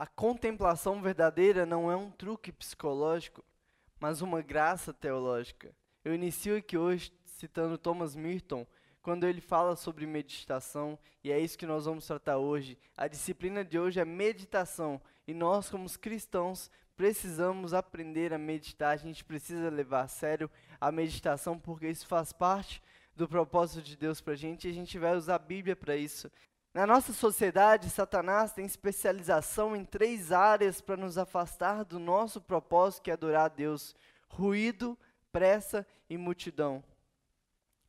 A contemplação verdadeira não é um truque psicológico, mas uma graça teológica. Eu inicio aqui hoje citando Thomas Merton, quando ele fala sobre meditação, e é isso que nós vamos tratar hoje. A disciplina de hoje é meditação, e nós, como cristãos, precisamos aprender a meditar, a gente precisa levar a sério a meditação, porque isso faz parte do propósito de Deus para a gente, e a gente vai usar a Bíblia para isso. Na nossa sociedade, Satanás tem especialização em três áreas para nos afastar do nosso propósito, que é adorar a Deus: ruído, pressa e multidão.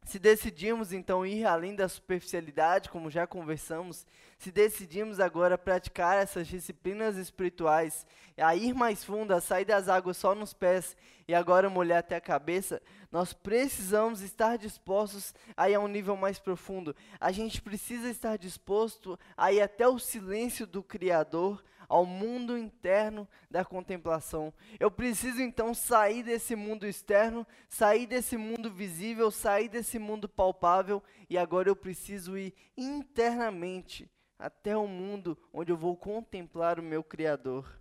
Se decidimos então ir além da superficialidade, como já conversamos, se decidimos agora praticar essas disciplinas espirituais, a ir mais fundo, a sair das águas só nos pés e agora molhar até a cabeça, nós precisamos estar dispostos a ir a um nível mais profundo. A gente precisa estar disposto a ir até o silêncio do Criador, ao mundo interno da contemplação. Eu preciso então sair desse mundo externo, sair desse mundo visível, sair desse mundo palpável e agora eu preciso ir internamente até o mundo onde eu vou contemplar o meu Criador.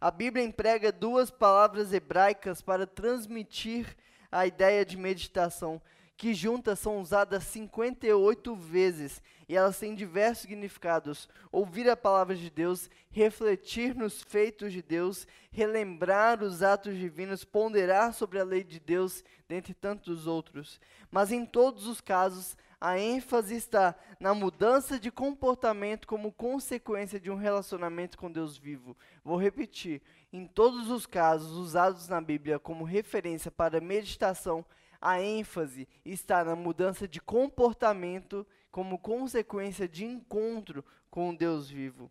A Bíblia emprega duas palavras hebraicas para transmitir a ideia de meditação que juntas são usadas 58 vezes e elas têm diversos significados. Ouvir a palavra de Deus, refletir nos feitos de Deus, relembrar os atos divinos, ponderar sobre a lei de Deus, dentre tantos outros. Mas em todos os casos, a ênfase está na mudança de comportamento como consequência de um relacionamento com Deus vivo. Vou repetir: em todos os casos usados na Bíblia como referência para meditação, a ênfase está na mudança de comportamento como consequência de encontro com o Deus vivo.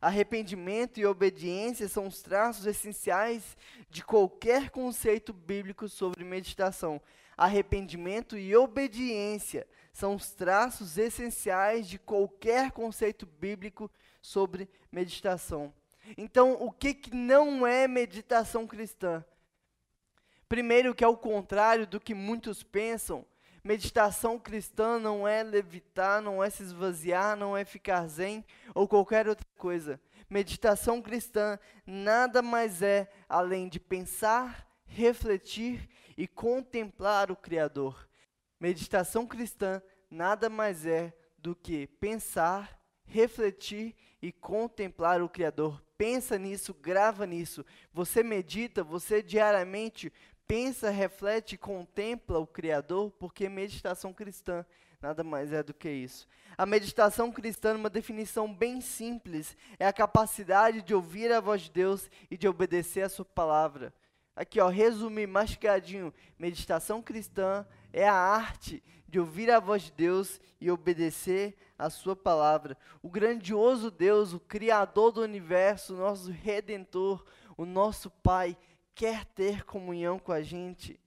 Arrependimento e obediência são os traços essenciais de qualquer conceito bíblico sobre meditação. Arrependimento e obediência são os traços essenciais de qualquer conceito bíblico sobre meditação. Então, o que, que não é meditação cristã? Primeiro, que é o contrário do que muitos pensam. Meditação cristã não é levitar, não é se esvaziar, não é ficar zen ou qualquer outra coisa. Meditação cristã nada mais é além de pensar, refletir e contemplar o Criador. Meditação cristã nada mais é do que pensar, refletir e contemplar o Criador. Pensa nisso, grava nisso. Você medita, você diariamente pensa, reflete contempla o Criador, porque meditação cristã nada mais é do que isso. A meditação cristã, uma definição bem simples, é a capacidade de ouvir a voz de Deus e de obedecer a sua palavra. Aqui, ó, resumir, mastigadinho. Meditação cristã é a arte de ouvir a voz de Deus e obedecer a sua palavra. O grandioso Deus, o Criador do universo, nosso Redentor, o nosso Pai, quer ter comunhão com a gente,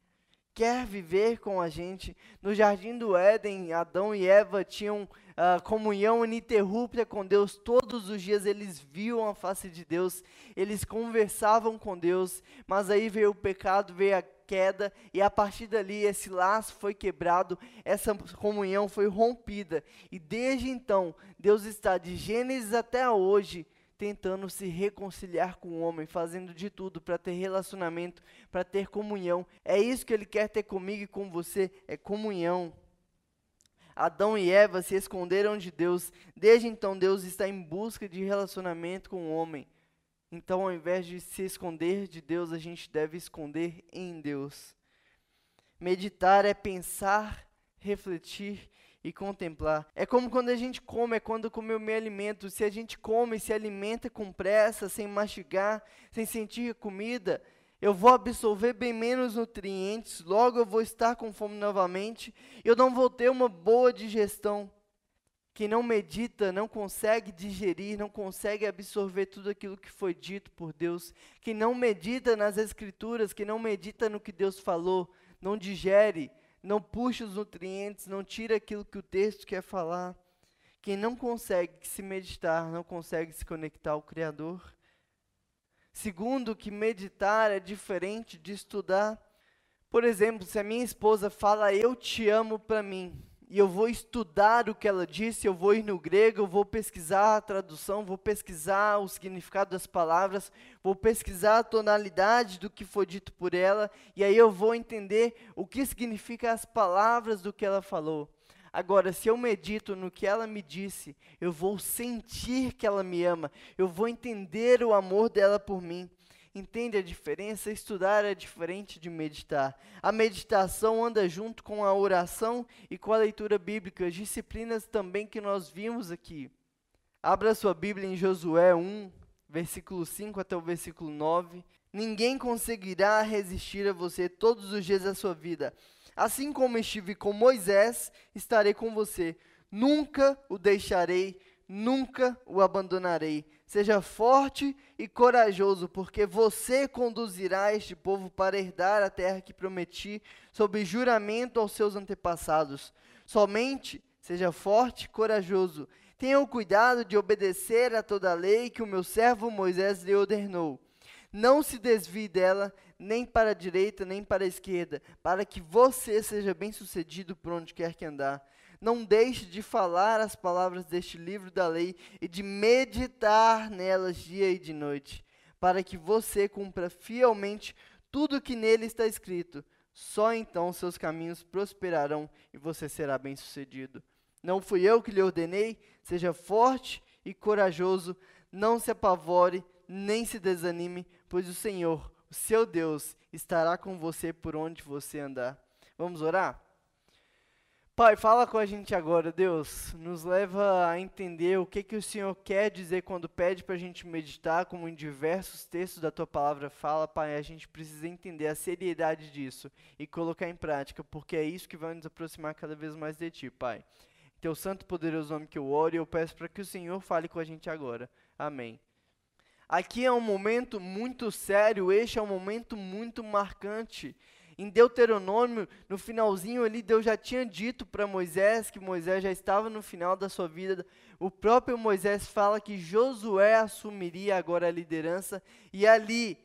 quer viver com a gente. No jardim do Éden, Adão e Eva tinham uh, comunhão ininterrupta com Deus. Todos os dias eles viam a face de Deus, eles conversavam com Deus. Mas aí veio o pecado, veio a queda, e a partir dali esse laço foi quebrado, essa comunhão foi rompida. E desde então, Deus está de Gênesis até hoje tentando se reconciliar com o homem, fazendo de tudo para ter relacionamento, para ter comunhão. É isso que ele quer ter comigo e com você, é comunhão. Adão e Eva se esconderam de Deus. Desde então, Deus está em busca de relacionamento com o homem. Então, ao invés de se esconder de Deus, a gente deve esconder em Deus. Meditar é pensar, refletir e contemplar. É como quando a gente come, é quando come o meu alimento. Se a gente come se alimenta com pressa, sem mastigar, sem sentir comida, eu vou absorver bem menos nutrientes, logo eu vou estar com fome novamente, eu não vou ter uma boa digestão. Quem não medita não consegue digerir, não consegue absorver tudo aquilo que foi dito por Deus. Quem não medita nas Escrituras, quem não medita no que Deus falou, não digere, não puxa os nutrientes, não tira aquilo que o texto quer falar. Quem não consegue se meditar, não consegue se conectar ao Criador. Segundo, que meditar é diferente de estudar. Por exemplo, se a minha esposa fala eu te amo para mim, e eu vou estudar o que ela disse, eu vou ir no grego, eu vou pesquisar a tradução, vou pesquisar o significado das palavras, vou pesquisar a tonalidade do que foi dito por ela, e aí eu vou entender o que significa as palavras do que ela falou. Agora, se eu medito no que ela me disse, eu vou sentir que ela me ama, eu vou entender o amor dela por mim. Entende a diferença? Estudar é diferente de meditar. A meditação anda junto com a oração e com a leitura bíblica, as disciplinas também que nós vimos aqui. Abra sua Bíblia em Josué 1, versículo 5 até o versículo 9. Ninguém conseguirá resistir a você todos os dias da sua vida. Assim como estive com Moisés, estarei com você. Nunca o deixarei, nunca o abandonarei. Seja forte e corajoso, porque você conduzirá este povo para herdar a terra que prometi, sob juramento aos seus antepassados. Somente seja forte e corajoso. Tenha o cuidado de obedecer a toda a lei que o meu servo Moisés lhe ordenou. Não se desvie dela, nem para a direita, nem para a esquerda, para que você seja bem-sucedido por onde quer que andar. Não deixe de falar as palavras deste livro da lei e de meditar nelas dia e de noite, para que você cumpra fielmente tudo o que nele está escrito. Só então seus caminhos prosperarão e você será bem-sucedido. Não fui eu que lhe ordenei? Seja forte e corajoso, não se apavore, nem se desanime, pois o Senhor, o seu Deus, estará com você por onde você andar. Vamos orar? Pai, fala com a gente agora, Deus. Nos leva a entender o que, que o Senhor quer dizer quando pede para a gente meditar, como em diversos textos da tua palavra fala, Pai. A gente precisa entender a seriedade disso e colocar em prática, porque é isso que vai nos aproximar cada vez mais de Ti, Pai. Em teu santo poderoso nome que eu oro e eu peço para que o Senhor fale com a gente agora. Amém. Aqui é um momento muito sério, este é um momento muito marcante. Em Deuteronômio, no finalzinho ali, Deus já tinha dito para Moisés que Moisés já estava no final da sua vida. O próprio Moisés fala que Josué assumiria agora a liderança, e ali,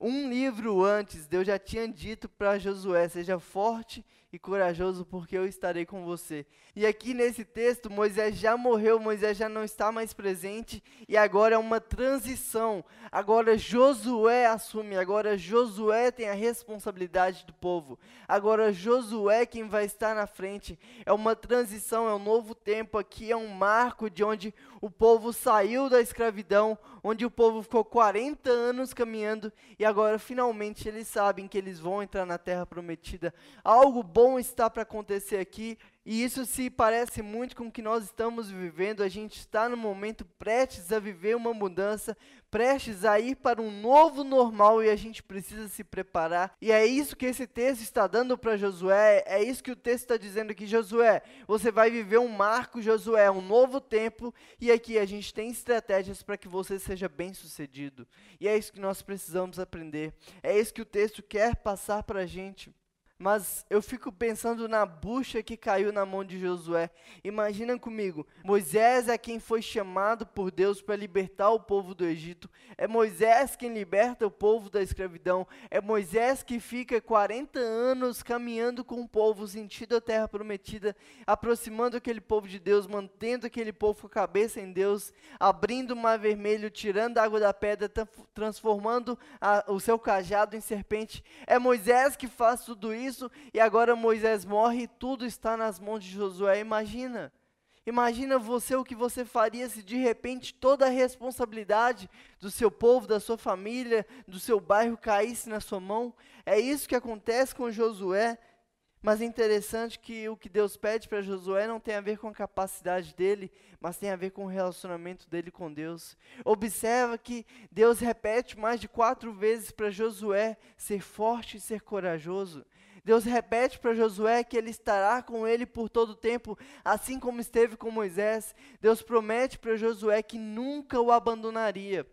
um livro antes, Deus já tinha dito para Josué: seja forte e corajoso, porque eu estarei com você. E aqui nesse texto, Moisés já morreu, Moisés já não está mais presente, e agora é uma transição. Agora Josué assume, agora Josué tem a responsabilidade do povo. Agora Josué quem vai estar na frente. É uma transição, é um novo tempo aqui, é um marco de onde o povo saiu da escravidão, onde o povo ficou 40 anos caminhando, e agora finalmente eles sabem que eles vão entrar na terra prometida. Algo bom bom está para acontecer aqui, e isso se parece muito com o que nós estamos vivendo. A gente está no momento prestes a viver uma mudança, prestes a ir para um novo normal e a gente precisa se preparar. E é isso que esse texto está dando para Josué, é isso que o texto está dizendo aqui, Josué. Você vai viver um marco, Josué, um novo tempo, e aqui a gente tem estratégias para que você seja bem-sucedido. E é isso que nós precisamos aprender. É isso que o texto quer passar para a gente. Mas eu fico pensando na bucha que caiu na mão de Josué. Imagina comigo, Moisés é quem foi chamado por Deus para libertar o povo do Egito. É Moisés quem liberta o povo da escravidão. É Moisés que fica 40 anos caminhando com o povo, sentindo a terra prometida, aproximando aquele povo de Deus, mantendo aquele povo com a cabeça em Deus, abrindo o mar vermelho, tirando a água da pedra, transformando a, o seu cajado em serpente. É Moisés que faz tudo isso isso, e agora Moisés morre e tudo está nas mãos de Josué. Imagina. Imagina você o que você faria se de repente toda a responsabilidade do seu povo, da sua família, do seu bairro caísse na sua mão. É isso que acontece com Josué. Mas é interessante que o que Deus pede para Josué não tem a ver com a capacidade dele, mas tem a ver com o relacionamento dele com Deus. Observa que Deus repete mais de quatro vezes para Josué ser forte e ser corajoso. Deus repete para Josué que ele estará com ele por todo o tempo, assim como esteve com Moisés. Deus promete para Josué que nunca o abandonaria.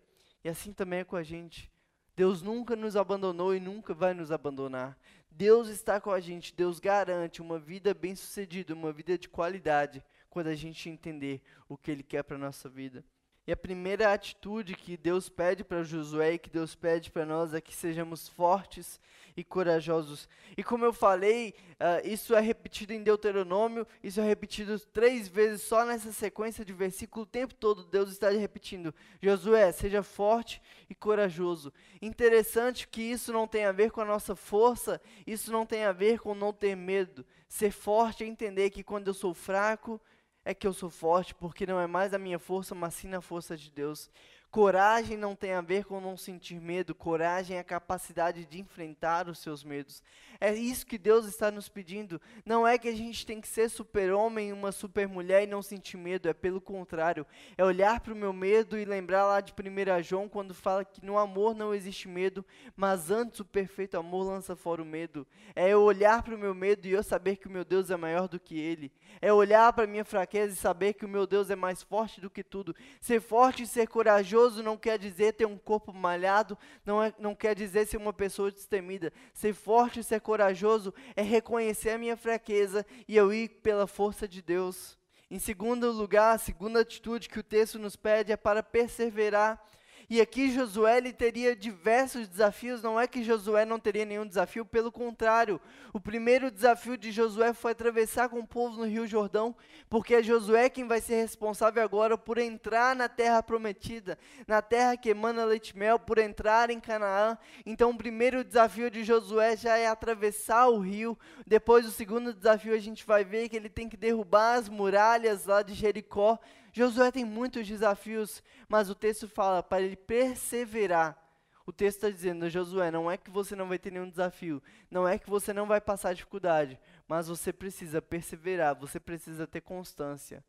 E assim também é com a gente. Deus nunca nos abandonou e nunca vai nos abandonar. Deus está com a gente, Deus garante uma vida bem-sucedida, uma vida de qualidade, quando a gente entender o que Ele quer para a nossa vida. E a primeira atitude que Deus pede para Josué e que Deus pede para nós é que sejamos fortes e corajosos. E como eu falei, uh, isso é repetido em Deuteronômio, isso é repetido três vezes só nessa sequência de versículo, o tempo todo Deus está repetindo: Josué, seja forte e corajoso. Interessante que isso não tem a ver com a nossa força, isso não tem a ver com não ter medo. Ser forte é entender que quando eu sou fraco, é que eu sou forte, porque não é mais a minha força, mas sim a força de Deus. Coragem não tem a ver com não sentir medo, coragem é a capacidade de enfrentar os seus medos. É isso que Deus está nos pedindo. Não é que a gente tem que ser super-homem uma super-mulher e não sentir medo, é pelo contrário. É olhar para o meu medo e lembrar lá de 1 João, quando fala que no amor não existe medo, mas antes o perfeito amor lança fora o medo. É eu olhar para o meu medo e eu saber que o meu Deus é maior do que ele. É olhar para a minha fraqueza e saber que o meu Deus é mais forte do que tudo. Ser forte e ser corajoso Corajoso não quer dizer ter um corpo malhado, não, é, não quer dizer ser uma pessoa destemida. Ser forte ser corajoso é reconhecer a minha fraqueza e eu ir pela força de Deus. Em segundo lugar, a segunda atitude que o texto nos pede é para perseverar e aqui Josué ele teria diversos desafios, não é que Josué não teria nenhum desafio, pelo contrário. O primeiro desafio de Josué foi atravessar com o povo no Rio Jordão, porque é Josué quem vai ser responsável agora por entrar na terra prometida, na terra que emana leite e mel, por entrar em Canaã. Então o primeiro desafio de Josué já é atravessar o rio. Depois o segundo desafio a gente vai ver que ele tem que derrubar as muralhas lá de Jericó Josué tem muitos desafios, mas o texto fala para ele perseverar. O texto está dizendo, Josué, não é que você não vai ter nenhum desafio, não é que você não vai passar dificuldade, mas você precisa perseverar, você precisa ter constância.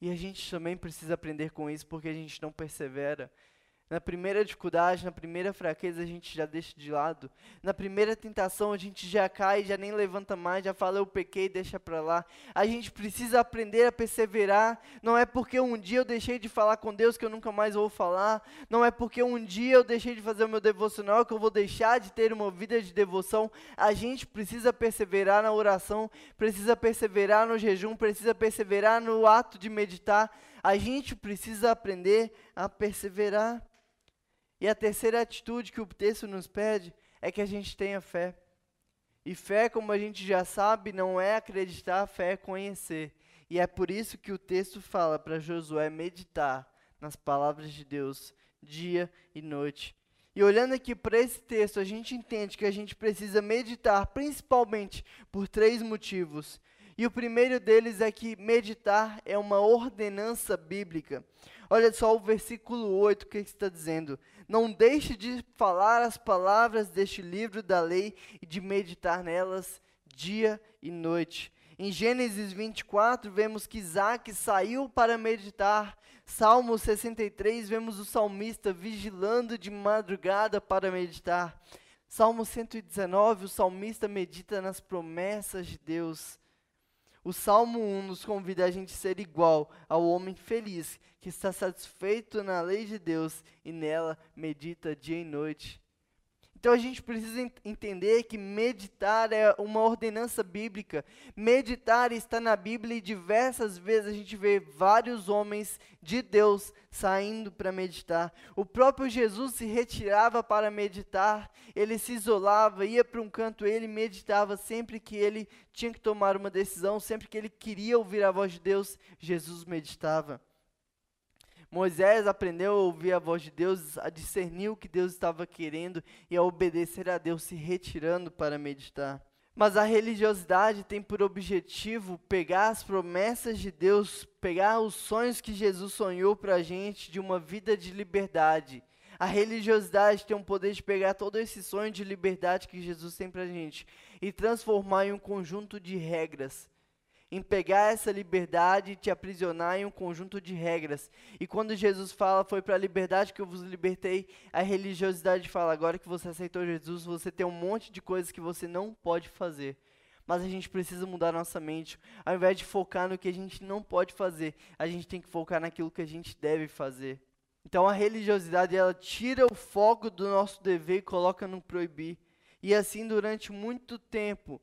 E a gente também precisa aprender com isso, porque a gente não persevera. Na primeira dificuldade, na primeira fraqueza, a gente já deixa de lado. Na primeira tentação, a gente já cai, já nem levanta mais, já fala eu pequei, deixa para lá. A gente precisa aprender a perseverar. Não é porque um dia eu deixei de falar com Deus que eu nunca mais vou falar. Não é porque um dia eu deixei de fazer o meu devocional que eu vou deixar de ter uma vida de devoção. A gente precisa perseverar na oração, precisa perseverar no jejum, precisa perseverar no ato de meditar. A gente precisa aprender a perseverar. E a terceira atitude que o texto nos pede é que a gente tenha fé. E fé, como a gente já sabe, não é acreditar, fé é conhecer. E é por isso que o texto fala para Josué meditar nas palavras de Deus dia e noite. E olhando aqui para esse texto, a gente entende que a gente precisa meditar principalmente por três motivos. E o primeiro deles é que meditar é uma ordenança bíblica. Olha só o versículo 8, o que está dizendo? Não deixe de falar as palavras deste livro da lei e de meditar nelas dia e noite. Em Gênesis 24, vemos que Isaac saiu para meditar. Salmo 63, vemos o salmista vigilando de madrugada para meditar. Salmo 119, o salmista medita nas promessas de Deus. O Salmo 1 nos convida a gente ser igual ao homem feliz, que está satisfeito na lei de Deus e nela medita dia e noite. Então a gente precisa ent entender que meditar é uma ordenança bíblica. Meditar está na Bíblia e diversas vezes a gente vê vários homens de Deus saindo para meditar. O próprio Jesus se retirava para meditar, ele se isolava, ia para um canto, ele meditava sempre que ele tinha que tomar uma decisão, sempre que ele queria ouvir a voz de Deus, Jesus meditava. Moisés aprendeu a ouvir a voz de Deus, a discernir o que Deus estava querendo e a obedecer a Deus, se retirando para meditar. Mas a religiosidade tem por objetivo pegar as promessas de Deus, pegar os sonhos que Jesus sonhou para a gente de uma vida de liberdade. A religiosidade tem o poder de pegar todo esse sonho de liberdade que Jesus tem para a gente e transformar em um conjunto de regras em pegar essa liberdade e te aprisionar em um conjunto de regras. E quando Jesus fala, foi para a liberdade que eu vos libertei, a religiosidade fala, agora que você aceitou Jesus, você tem um monte de coisas que você não pode fazer. Mas a gente precisa mudar nossa mente. Ao invés de focar no que a gente não pode fazer, a gente tem que focar naquilo que a gente deve fazer. Então a religiosidade ela tira o foco do nosso dever e coloca no proibir. E assim durante muito tempo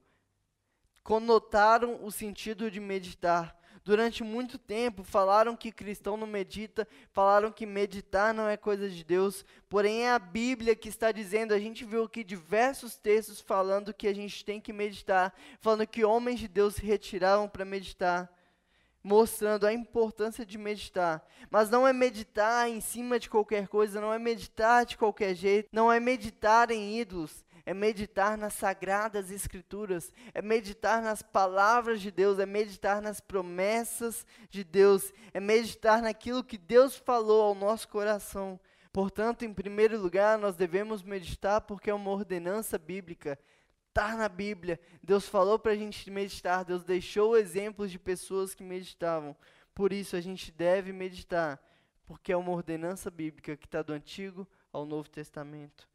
conotaram o sentido de meditar. Durante muito tempo falaram que cristão não medita, falaram que meditar não é coisa de Deus, porém é a Bíblia que está dizendo, a gente viu aqui diversos textos falando que a gente tem que meditar, falando que homens de Deus se retiravam para meditar mostrando a importância de meditar. Mas não é meditar em cima de qualquer coisa, não é meditar de qualquer jeito, não é meditar em ídolos, é meditar nas sagradas escrituras, é meditar nas palavras de Deus, é meditar nas promessas de Deus, é meditar naquilo que Deus falou ao nosso coração. Portanto, em primeiro lugar, nós devemos meditar porque é uma ordenança bíblica. Está na Bíblia. Deus falou para a gente meditar. Deus deixou exemplos de pessoas que meditavam. Por isso a gente deve meditar, porque é uma ordenança bíblica que está do Antigo ao Novo Testamento.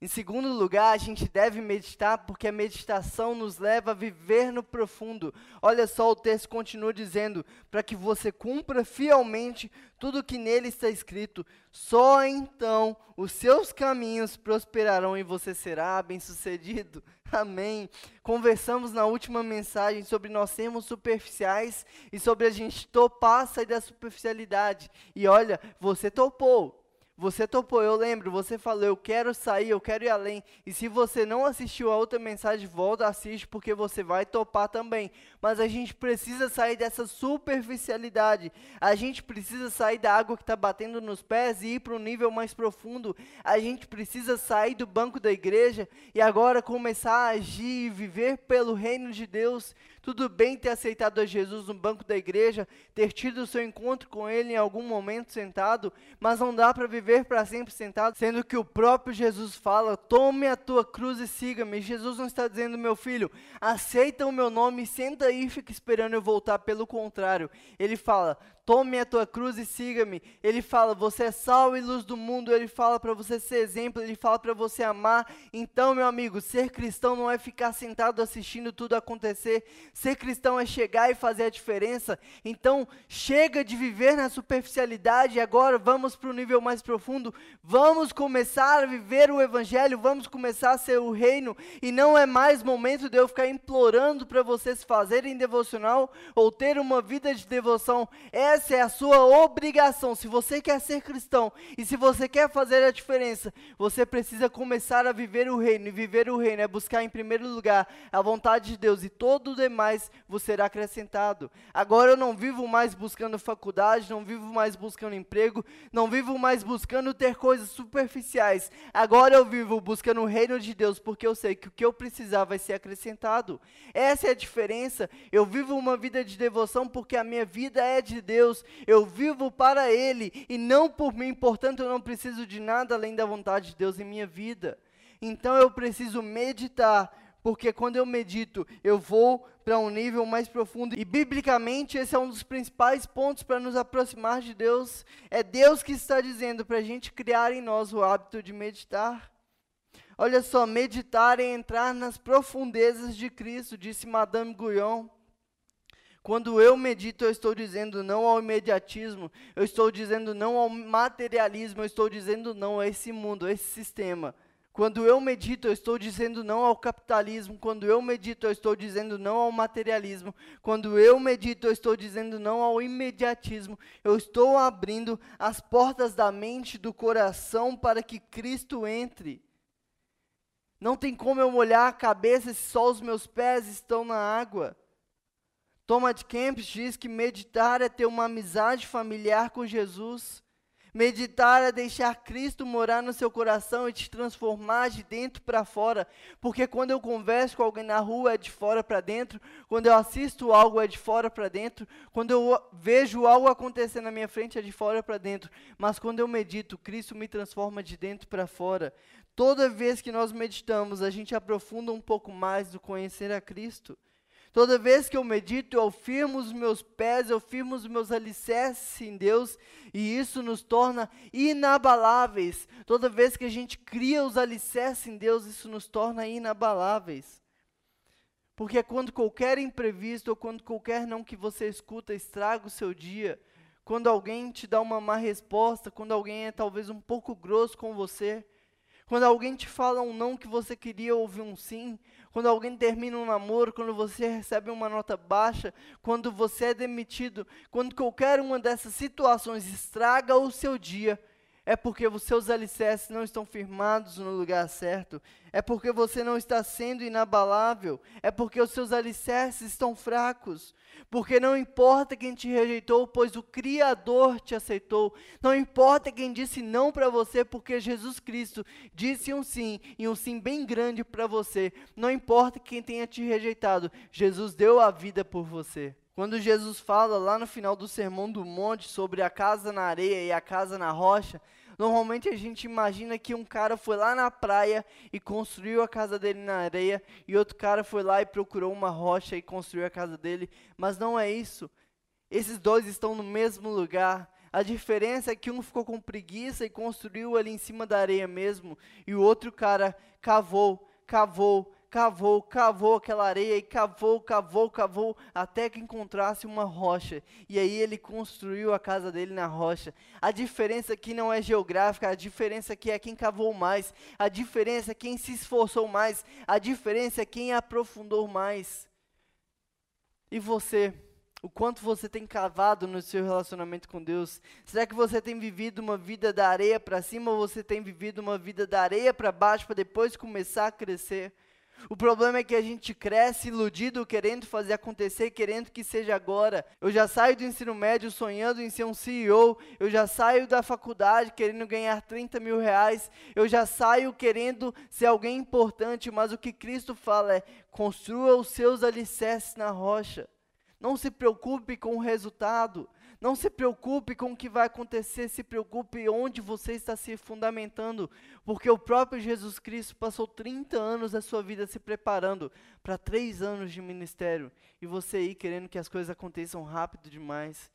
Em segundo lugar, a gente deve meditar porque a meditação nos leva a viver no profundo. Olha só, o texto continua dizendo: para que você cumpra fielmente tudo o que nele está escrito, só então os seus caminhos prosperarão e você será bem-sucedido. Amém. Conversamos na última mensagem sobre nós sermos superficiais e sobre a gente topar sair da superficialidade. E olha, você topou. Você topou, eu lembro, você falou, eu quero sair, eu quero ir além. E se você não assistiu a outra mensagem, volta, assiste, porque você vai topar também. Mas a gente precisa sair dessa superficialidade. A gente precisa sair da água que está batendo nos pés e ir para um nível mais profundo. A gente precisa sair do banco da igreja e agora começar a agir e viver pelo reino de Deus. Tudo bem ter aceitado a Jesus no banco da igreja, ter tido o seu encontro com Ele em algum momento sentado, mas não dá para viver para sempre sentado, sendo que o próprio Jesus fala: tome a tua cruz e siga-me. Jesus não está dizendo, meu filho, aceita o meu nome, senta aí e fica esperando eu voltar. Pelo contrário, ele fala: tome a tua cruz e siga-me. Ele fala, você é sal e luz do mundo. Ele fala para você ser exemplo, ele fala para você amar. Então, meu amigo, ser cristão não é ficar sentado assistindo tudo acontecer. Ser cristão é chegar e fazer a diferença. Então, chega de viver na superficialidade agora vamos para o nível mais profundo. Vamos começar a viver o evangelho, vamos começar a ser o reino e não é mais momento de eu ficar implorando para vocês fazerem devocional ou ter uma vida de devoção. É essa é a sua obrigação. Se você quer ser cristão e se você quer fazer a diferença, você precisa começar a viver o reino. E viver o reino é buscar em primeiro lugar a vontade de Deus e todo o demais vos será acrescentado. Agora eu não vivo mais buscando faculdade, não vivo mais buscando emprego, não vivo mais buscando ter coisas superficiais. Agora eu vivo buscando o reino de Deus porque eu sei que o que eu precisar vai ser acrescentado. Essa é a diferença. Eu vivo uma vida de devoção porque a minha vida é de Deus Deus, eu vivo para Ele e não por mim, portanto eu não preciso de nada além da vontade de Deus em minha vida. Então eu preciso meditar, porque quando eu medito, eu vou para um nível mais profundo. E biblicamente, esse é um dos principais pontos para nos aproximar de Deus. É Deus que está dizendo para a gente criar em nós o hábito de meditar. Olha só, meditar é entrar nas profundezas de Cristo, disse Madame Guyon. Quando eu medito, eu estou dizendo não ao imediatismo, eu estou dizendo não ao materialismo, eu estou dizendo não a esse mundo, a esse sistema. Quando eu medito, eu estou dizendo não ao capitalismo. Quando eu medito, eu estou dizendo não ao materialismo. Quando eu medito, eu estou dizendo não ao imediatismo. Eu estou abrindo as portas da mente, do coração, para que Cristo entre. Não tem como eu molhar a cabeça se só os meus pés estão na água. Thomas Kempis diz que meditar é ter uma amizade familiar com Jesus. Meditar é deixar Cristo morar no seu coração e te transformar de dentro para fora. Porque quando eu converso com alguém na rua é de fora para dentro, quando eu assisto algo é de fora para dentro, quando eu vejo algo acontecer na minha frente é de fora para dentro. Mas quando eu medito, Cristo me transforma de dentro para fora. Toda vez que nós meditamos, a gente aprofunda um pouco mais do conhecer a Cristo. Toda vez que eu medito, eu firmo os meus pés, eu firmo os meus alicerces em Deus, e isso nos torna inabaláveis. Toda vez que a gente cria os alicerces em Deus, isso nos torna inabaláveis. Porque quando qualquer imprevisto ou quando qualquer não que você escuta estraga o seu dia, quando alguém te dá uma má resposta, quando alguém é talvez um pouco grosso com você, Quando alguém te fala um não que você queria ouvir um sim, quando alguém termina um namoro, quando você recebe uma nota baixa, quando você é demitido, quando qualquer uma dessas situações estraga o seu dia, é porque os seus alicerces não estão firmados no lugar certo, é porque você não está sendo inabalável, é porque os seus alicerces estão fracos, porque não importa quem te rejeitou, pois o Criador te aceitou, não importa quem disse não para você, porque Jesus Cristo disse um sim, e um sim bem grande para você, não importa quem tenha te rejeitado, Jesus deu a vida por você. Quando Jesus fala lá no final do Sermão do Monte sobre a casa na areia e a casa na rocha, normalmente a gente imagina que um cara foi lá na praia e construiu a casa dele na areia, e outro cara foi lá e procurou uma rocha e construiu a casa dele, mas não é isso. Esses dois estão no mesmo lugar. A diferença é que um ficou com preguiça e construiu ali em cima da areia mesmo, e o outro cara cavou, cavou, cavou, cavou aquela areia e cavou, cavou, cavou, até que encontrasse uma rocha. E aí ele construiu a casa dele na rocha. A diferença aqui não é geográfica, a diferença aqui é quem cavou mais, a diferença é quem se esforçou mais, a diferença é quem aprofundou mais. E você? O quanto você tem cavado no seu relacionamento com Deus? Será que você tem vivido uma vida da areia para cima ou você tem vivido uma vida da areia para baixo para depois começar a crescer? O problema é que a gente cresce iludido, querendo fazer acontecer, querendo que seja agora. Eu já saio do ensino médio sonhando em ser um CEO, eu já saio da faculdade querendo ganhar 30 mil reais, eu já saio querendo ser alguém importante, mas o que Cristo fala é: construa os seus alicerces na rocha. Não se preocupe com o resultado. Não se preocupe com o que vai acontecer, se preocupe onde você está se fundamentando, porque o próprio Jesus Cristo passou 30 anos da sua vida se preparando para três anos de ministério e você aí querendo que as coisas aconteçam rápido demais.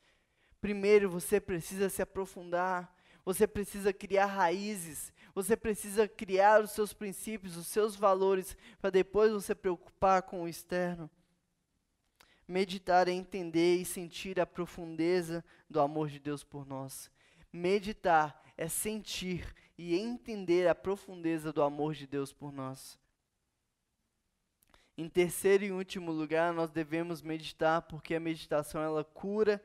Primeiro você precisa se aprofundar, você precisa criar raízes, você precisa criar os seus princípios, os seus valores, para depois você preocupar com o externo. Meditar é entender e sentir a profundeza do amor de Deus por nós. Meditar é sentir e entender a profundeza do amor de Deus por nós. Em terceiro e último lugar, nós devemos meditar porque a meditação ela cura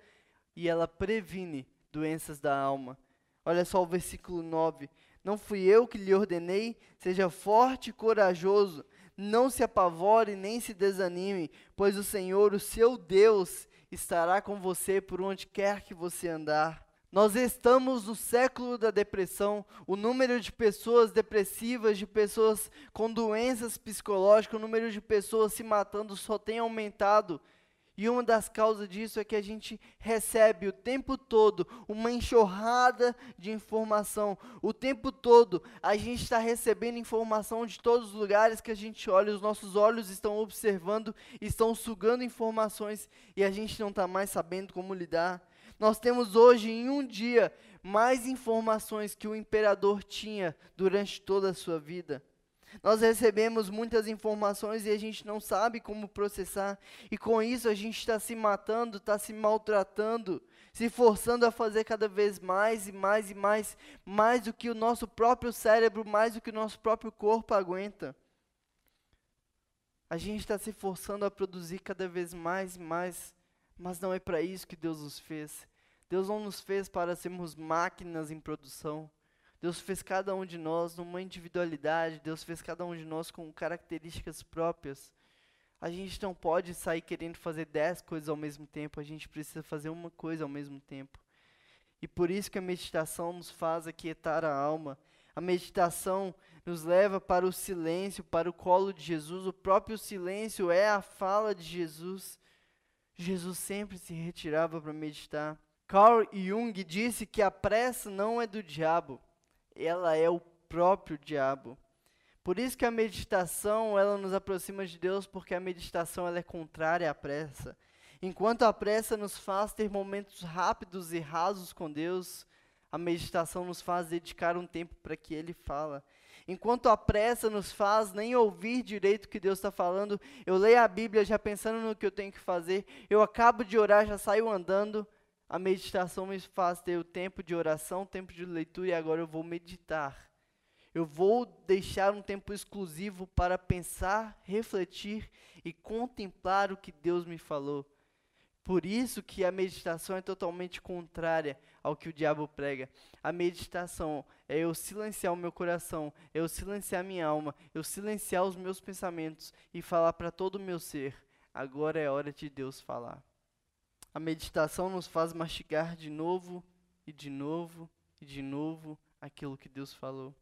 e ela previne doenças da alma. Olha só o versículo 9. Não fui eu que lhe ordenei, seja forte e corajoso. Não se apavore nem se desanime, pois o Senhor, o seu Deus, estará com você por onde quer que você andar. Nós estamos no século da depressão. O número de pessoas depressivas, de pessoas com doenças psicológicas, o número de pessoas se matando só tem aumentado. E uma das causas disso é que a gente recebe o tempo todo uma enxurrada de informação. O tempo todo a gente está recebendo informação de todos os lugares que a gente olha, os nossos olhos estão observando, estão sugando informações e a gente não está mais sabendo como lidar. Nós temos hoje, em um dia, mais informações que o imperador tinha durante toda a sua vida. Nós recebemos muitas informações e a gente não sabe como processar, e com isso a gente está se matando, está se maltratando, se forçando a fazer cada vez mais e mais e mais, mais do que o nosso próprio cérebro, mais do que o nosso próprio corpo aguenta. A gente está se forçando a produzir cada vez mais e mais, mas não é para isso que Deus nos fez. Deus não nos fez para sermos máquinas em produção. Deus fez cada um de nós numa individualidade, Deus fez cada um de nós com características próprias. A gente não pode sair querendo fazer dez coisas ao mesmo tempo, a gente precisa fazer uma coisa ao mesmo tempo. E por isso que a meditação nos faz aquietar a alma. A meditação nos leva para o silêncio, para o colo de Jesus. O próprio silêncio é a fala de Jesus. Jesus sempre se retirava para meditar. Carl Jung disse que a pressa não é do diabo, ela é o próprio diabo. Por isso que a meditação, ela nos aproxima de Deus, porque a meditação ela é contrária à pressa. Enquanto a pressa nos faz ter momentos rápidos e rasos com Deus, a meditação nos faz dedicar um tempo para que Ele fala. Enquanto a pressa nos faz nem ouvir direito o que Deus está falando, eu leio a Bíblia já pensando no que eu tenho que fazer, eu acabo de orar, já saio andando, a meditação me faz ter o tempo de oração, tempo de leitura, e agora eu vou meditar. Eu vou deixar um tempo exclusivo para pensar, refletir e contemplar o que Deus me falou. Por isso que a meditação é totalmente contrária ao que o diabo prega. A meditação é eu silenciar o meu coração, é eu silenciar minha alma, eu silenciar os meus pensamentos e falar para todo o meu ser: agora é hora de Deus falar. A meditação nos faz mastigar de novo e de novo e de novo aquilo que Deus falou.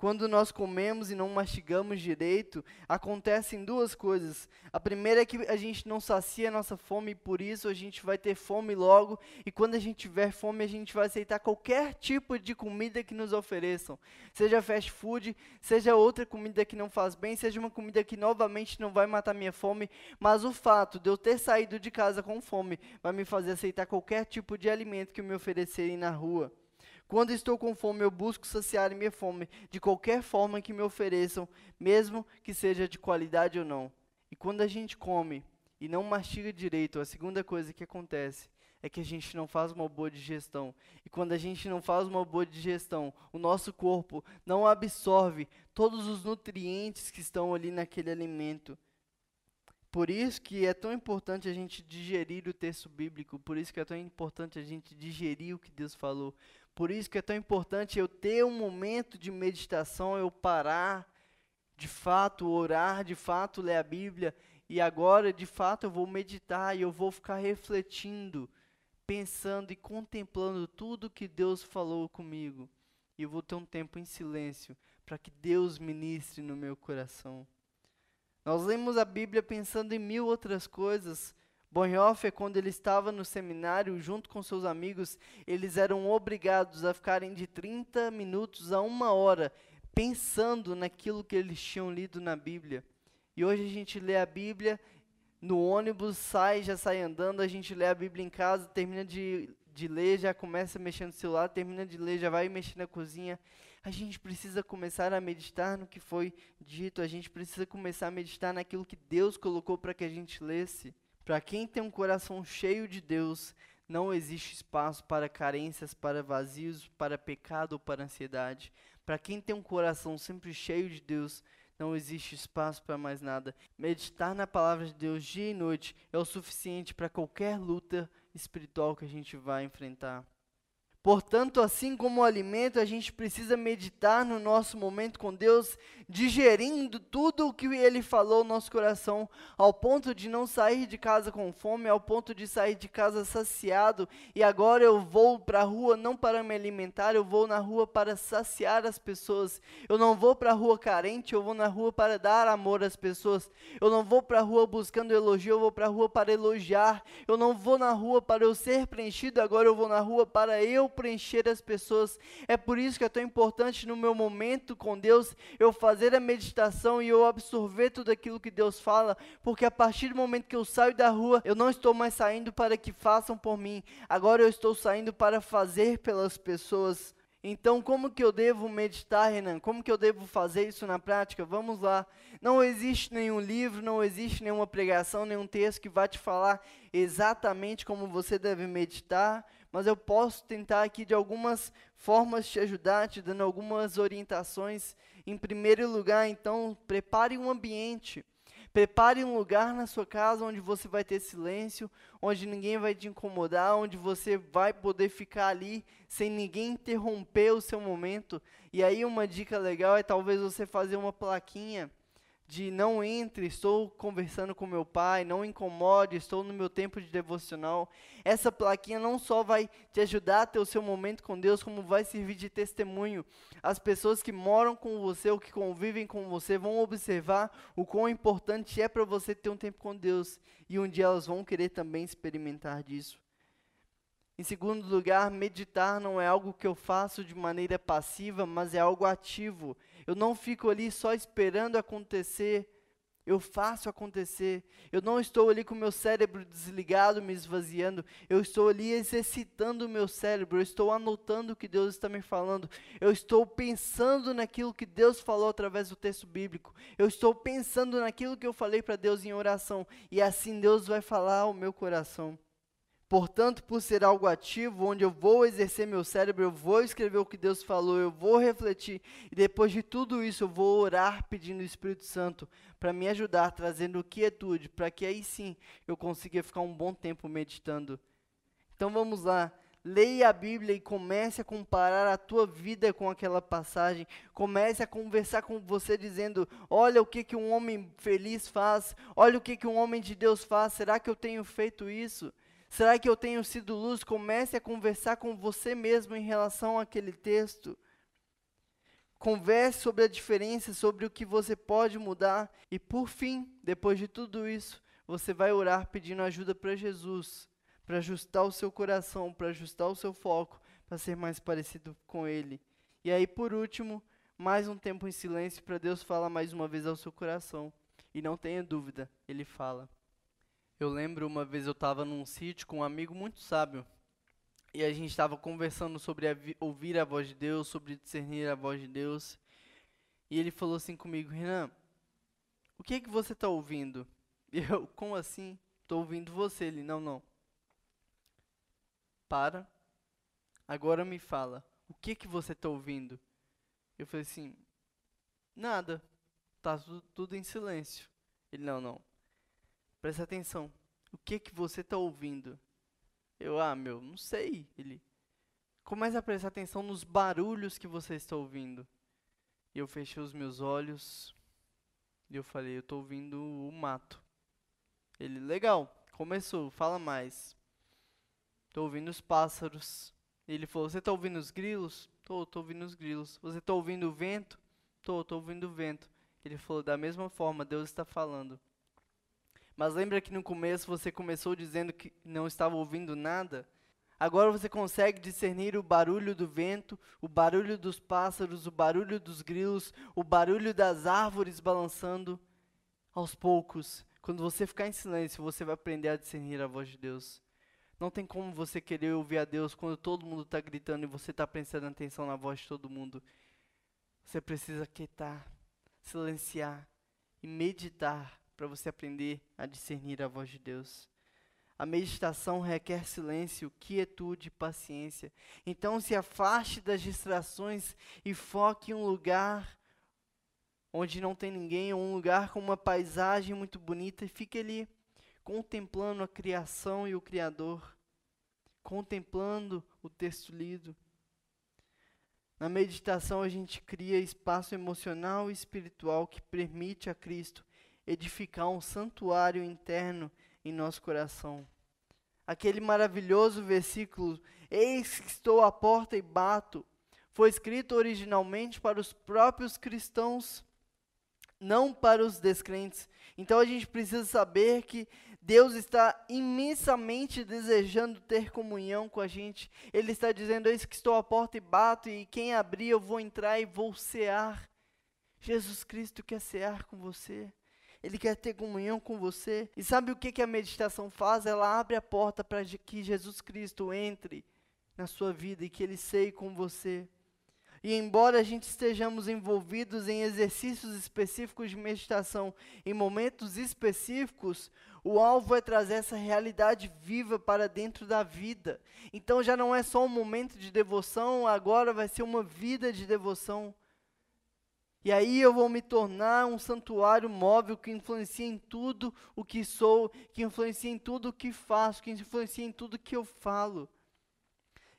Quando nós comemos e não mastigamos direito, acontecem duas coisas. A primeira é que a gente não sacia a nossa fome e por isso a gente vai ter fome logo. E quando a gente tiver fome, a gente vai aceitar qualquer tipo de comida que nos ofereçam. Seja fast food, seja outra comida que não faz bem, seja uma comida que novamente não vai matar minha fome. Mas o fato de eu ter saído de casa com fome vai me fazer aceitar qualquer tipo de alimento que me oferecerem na rua. Quando estou com fome, eu busco saciar minha fome de qualquer forma que me ofereçam, mesmo que seja de qualidade ou não. E quando a gente come e não mastiga direito, a segunda coisa que acontece é que a gente não faz uma boa digestão. E quando a gente não faz uma boa digestão, o nosso corpo não absorve todos os nutrientes que estão ali naquele alimento. Por isso que é tão importante a gente digerir o texto bíblico, por isso que é tão importante a gente digerir o que Deus falou, por isso que é tão importante eu ter um momento de meditação, eu parar, de fato orar, de fato ler a Bíblia, e agora de fato eu vou meditar e eu vou ficar refletindo, pensando e contemplando tudo que Deus falou comigo. E eu vou ter um tempo em silêncio para que Deus ministre no meu coração. Nós lemos a Bíblia pensando em mil outras coisas, Bonhoeffer, quando ele estava no seminário, junto com seus amigos, eles eram obrigados a ficarem de 30 minutos a uma hora pensando naquilo que eles tinham lido na Bíblia. E hoje a gente lê a Bíblia no ônibus, sai, já sai andando, a gente lê a Bíblia em casa, termina de, de ler, já começa mexer no celular, termina de ler, já vai mexer na cozinha. A gente precisa começar a meditar no que foi dito, a gente precisa começar a meditar naquilo que Deus colocou para que a gente lesse. Para quem tem um coração cheio de Deus, não existe espaço para carências, para vazios, para pecado ou para ansiedade. Para quem tem um coração sempre cheio de Deus, não existe espaço para mais nada. Meditar na palavra de Deus dia e noite é o suficiente para qualquer luta espiritual que a gente vai enfrentar. Portanto, assim como o alimento, a gente precisa meditar no nosso momento com Deus, digerindo tudo o que Ele falou no nosso coração, ao ponto de não sair de casa com fome, ao ponto de sair de casa saciado, e agora eu vou para a rua não para me alimentar, eu vou na rua para saciar as pessoas. Eu não vou para a rua carente, eu vou na rua para dar amor às pessoas. Eu não vou para a rua buscando elogio, eu vou para a rua para elogiar. Eu não vou na rua para eu ser preenchido, agora eu vou na rua para eu preencher as pessoas. É por isso que é tão importante no meu momento com Deus eu fazer a meditação e eu absorver tudo aquilo que Deus fala, porque a partir do momento que eu saio da rua, eu não estou mais saindo para que façam por mim. Agora eu estou saindo para fazer pelas pessoas. Então, como que eu devo meditar, Renan? Como que eu devo fazer isso na prática? Vamos lá. Não existe nenhum livro, não existe nenhuma pregação, nenhum texto que vá te falar exatamente como você deve meditar, mas eu posso tentar aqui de algumas formas te ajudar, te dando algumas orientações. Em primeiro lugar, então, prepare um ambiente. Prepare um lugar na sua casa onde você vai ter silêncio, onde ninguém vai te incomodar, onde você vai poder ficar ali sem ninguém interromper o seu momento. E aí uma dica legal é talvez você fazer uma plaquinha de não entre, estou conversando com meu pai, não incomode, estou no meu tempo de devocional. Essa plaquinha não só vai te ajudar a ter o seu momento com Deus, como vai servir de testemunho. As pessoas que moram com você ou que convivem com você vão observar o quão importante é para você ter um tempo com Deus e um dia elas vão querer também experimentar disso. Em segundo lugar, meditar não é algo que eu faço de maneira passiva, mas é algo ativo. Eu não fico ali só esperando acontecer, eu faço acontecer. Eu não estou ali com o meu cérebro desligado, me esvaziando. Eu estou ali exercitando o meu cérebro. Eu estou anotando o que Deus está me falando. Eu estou pensando naquilo que Deus falou através do texto bíblico. Eu estou pensando naquilo que eu falei para Deus em oração. E assim Deus vai falar ao meu coração. Portanto, por ser algo ativo, onde eu vou exercer meu cérebro, eu vou escrever o que Deus falou, eu vou refletir, e depois de tudo isso, eu vou orar pedindo o Espírito Santo para me ajudar, trazendo quietude, para que aí sim eu consiga ficar um bom tempo meditando. Então vamos lá, leia a Bíblia e comece a comparar a tua vida com aquela passagem. Comece a conversar com você dizendo: "Olha o que que um homem feliz faz, olha o que que um homem de Deus faz. Será que eu tenho feito isso?" Será que eu tenho sido luz? Comece a conversar com você mesmo em relação àquele texto. Converse sobre a diferença, sobre o que você pode mudar. E por fim, depois de tudo isso, você vai orar pedindo ajuda para Jesus, para ajustar o seu coração, para ajustar o seu foco, para ser mais parecido com Ele. E aí, por último, mais um tempo em silêncio para Deus falar mais uma vez ao seu coração. E não tenha dúvida, Ele fala. Eu lembro uma vez eu estava num sítio com um amigo muito sábio. E a gente estava conversando sobre a ouvir a voz de Deus, sobre discernir a voz de Deus. E ele falou assim comigo, Renan, o que é que você está ouvindo? E eu, como assim? Estou ouvindo você. Ele, não, não. Para. Agora me fala. O que é que você está ouvindo? Eu falei assim, nada. Tá tudo, tudo em silêncio. Ele, não, não. Presta atenção. O que que você está ouvindo? Eu, ah, meu, não sei. Ele começa a prestar atenção nos barulhos que você está ouvindo. E eu fechei os meus olhos e eu falei, eu estou ouvindo o mato. Ele, legal, começou, fala mais. Estou ouvindo os pássaros. Ele falou, você está ouvindo os grilos? Tô, tô ouvindo os grilos. Você está ouvindo o vento? Tô, tô ouvindo o vento. Ele falou, da mesma forma, Deus está falando. Mas lembra que no começo você começou dizendo que não estava ouvindo nada? Agora você consegue discernir o barulho do vento, o barulho dos pássaros, o barulho dos grilos, o barulho das árvores balançando. Aos poucos, quando você ficar em silêncio, você vai aprender a discernir a voz de Deus. Não tem como você querer ouvir a Deus quando todo mundo está gritando e você está prestando atenção na voz de todo mundo. Você precisa quietar, silenciar e meditar para você aprender a discernir a voz de Deus. A meditação requer silêncio, quietude e paciência. Então se afaste das distrações e foque em um lugar onde não tem ninguém, ou um lugar com uma paisagem muito bonita e fique ali contemplando a criação e o Criador, contemplando o texto lido. Na meditação a gente cria espaço emocional e espiritual que permite a Cristo edificar um santuário interno em nosso coração. Aquele maravilhoso versículo, Eis que estou à porta e bato, foi escrito originalmente para os próprios cristãos, não para os descrentes. Então a gente precisa saber que Deus está imensamente desejando ter comunhão com a gente. Ele está dizendo: Eis que estou à porta e bato, e quem abrir eu vou entrar e vou cear. Jesus Cristo quer cear com você. Ele quer ter comunhão com você. E sabe o que, que a meditação faz? Ela abre a porta para que Jesus Cristo entre na sua vida e que ele seie com você. E embora a gente estejamos envolvidos em exercícios específicos de meditação, em momentos específicos, o alvo é trazer essa realidade viva para dentro da vida. Então já não é só um momento de devoção, agora vai ser uma vida de devoção. E aí eu vou me tornar um santuário móvel que influencia em tudo o que sou, que influencia em tudo o que faço, que influencia em tudo que eu falo.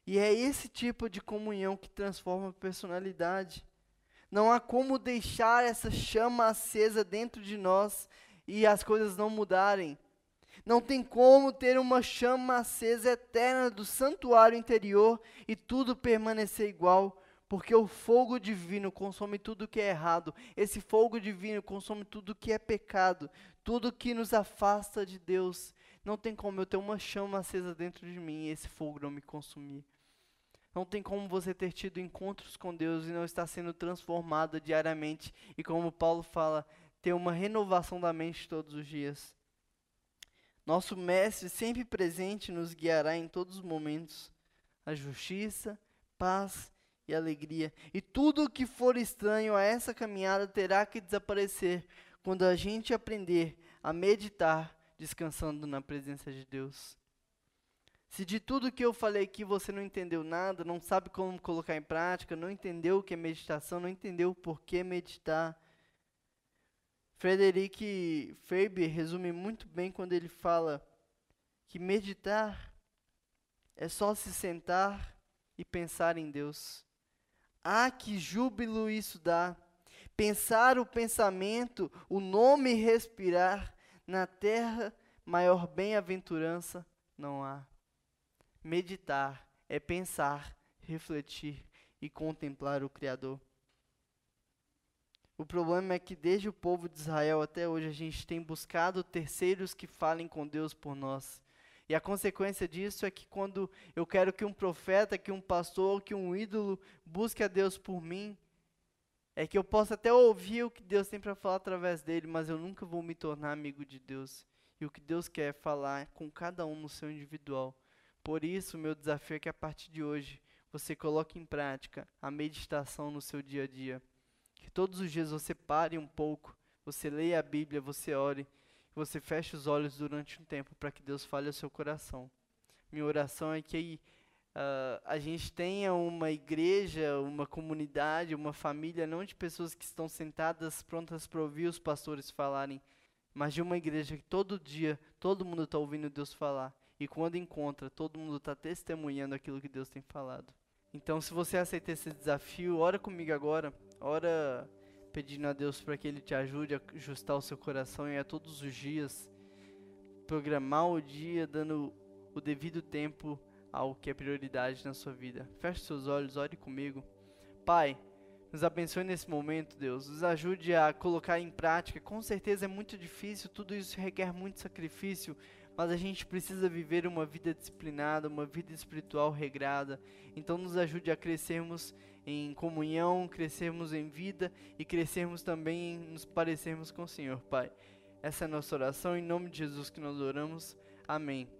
E é esse tipo de comunhão que transforma a personalidade. Não há como deixar essa chama acesa dentro de nós e as coisas não mudarem. Não tem como ter uma chama acesa eterna do santuário interior e tudo permanecer igual, porque o fogo divino consome tudo que é errado. Esse fogo divino consome tudo que é pecado, tudo que nos afasta de Deus. Não tem como eu ter uma chama acesa dentro de mim e esse fogo não me consumir. Não tem como você ter tido encontros com Deus e não estar sendo transformado diariamente. E como Paulo fala, ter uma renovação da mente todos os dias. Nosso Mestre, sempre presente, nos guiará em todos os momentos. A justiça, paz e alegria. E tudo que for estranho a essa caminhada terá que desaparecer quando a gente aprender a meditar descansando na presença de Deus. Se de tudo que eu falei aqui você não entendeu nada, não sabe como colocar em prática, não entendeu o que é meditação, não entendeu o porquê meditar, Frederic Faber resume muito bem quando ele fala que meditar é só se sentar e pensar em Deus. Ah, que júbilo isso dá! Pensar o pensamento, o nome respirar, na terra maior bem-aventurança não há. Meditar é pensar, refletir e contemplar o Criador. O problema é que desde o povo de Israel até hoje a gente tem buscado terceiros que falem com Deus por nós. E a consequência disso é que quando eu quero que um profeta, que um pastor, que um ídolo busque a Deus por mim, é que eu possa até ouvir o que Deus tem para falar através dele, mas eu nunca vou me tornar amigo de Deus. E o que Deus quer é falar com cada um no seu individual. Por isso, meu desafio é que a partir de hoje você coloque em prática a meditação no seu dia a dia. Que todos os dias você pare um pouco, você leia a Bíblia, você ore, você feche os olhos durante um tempo para que Deus fale ao seu coração. Minha oração é que uh, a gente tenha uma igreja, uma comunidade, uma família, não de pessoas que estão sentadas prontas para ouvir os pastores falarem, mas de uma igreja que todo dia todo mundo está ouvindo Deus falar. E quando encontra, todo mundo está testemunhando aquilo que Deus tem falado. Então, se você aceita esse desafio, ora comigo agora. Ora pedindo a Deus para que Ele te ajude a ajustar o seu coração e a todos os dias programar o dia dando o devido tempo ao que é prioridade na sua vida. Feche seus olhos, ore comigo. Pai, nos abençoe nesse momento, Deus. Nos ajude a colocar em prática. Com certeza é muito difícil, tudo isso requer muito sacrifício, mas a gente precisa viver uma vida disciplinada, uma vida espiritual regrada. Então nos ajude a crescermos em comunhão, crescermos em vida e crescermos também em nos parecermos com o Senhor, Pai. Essa é a nossa oração em nome de Jesus que nós oramos. Amém.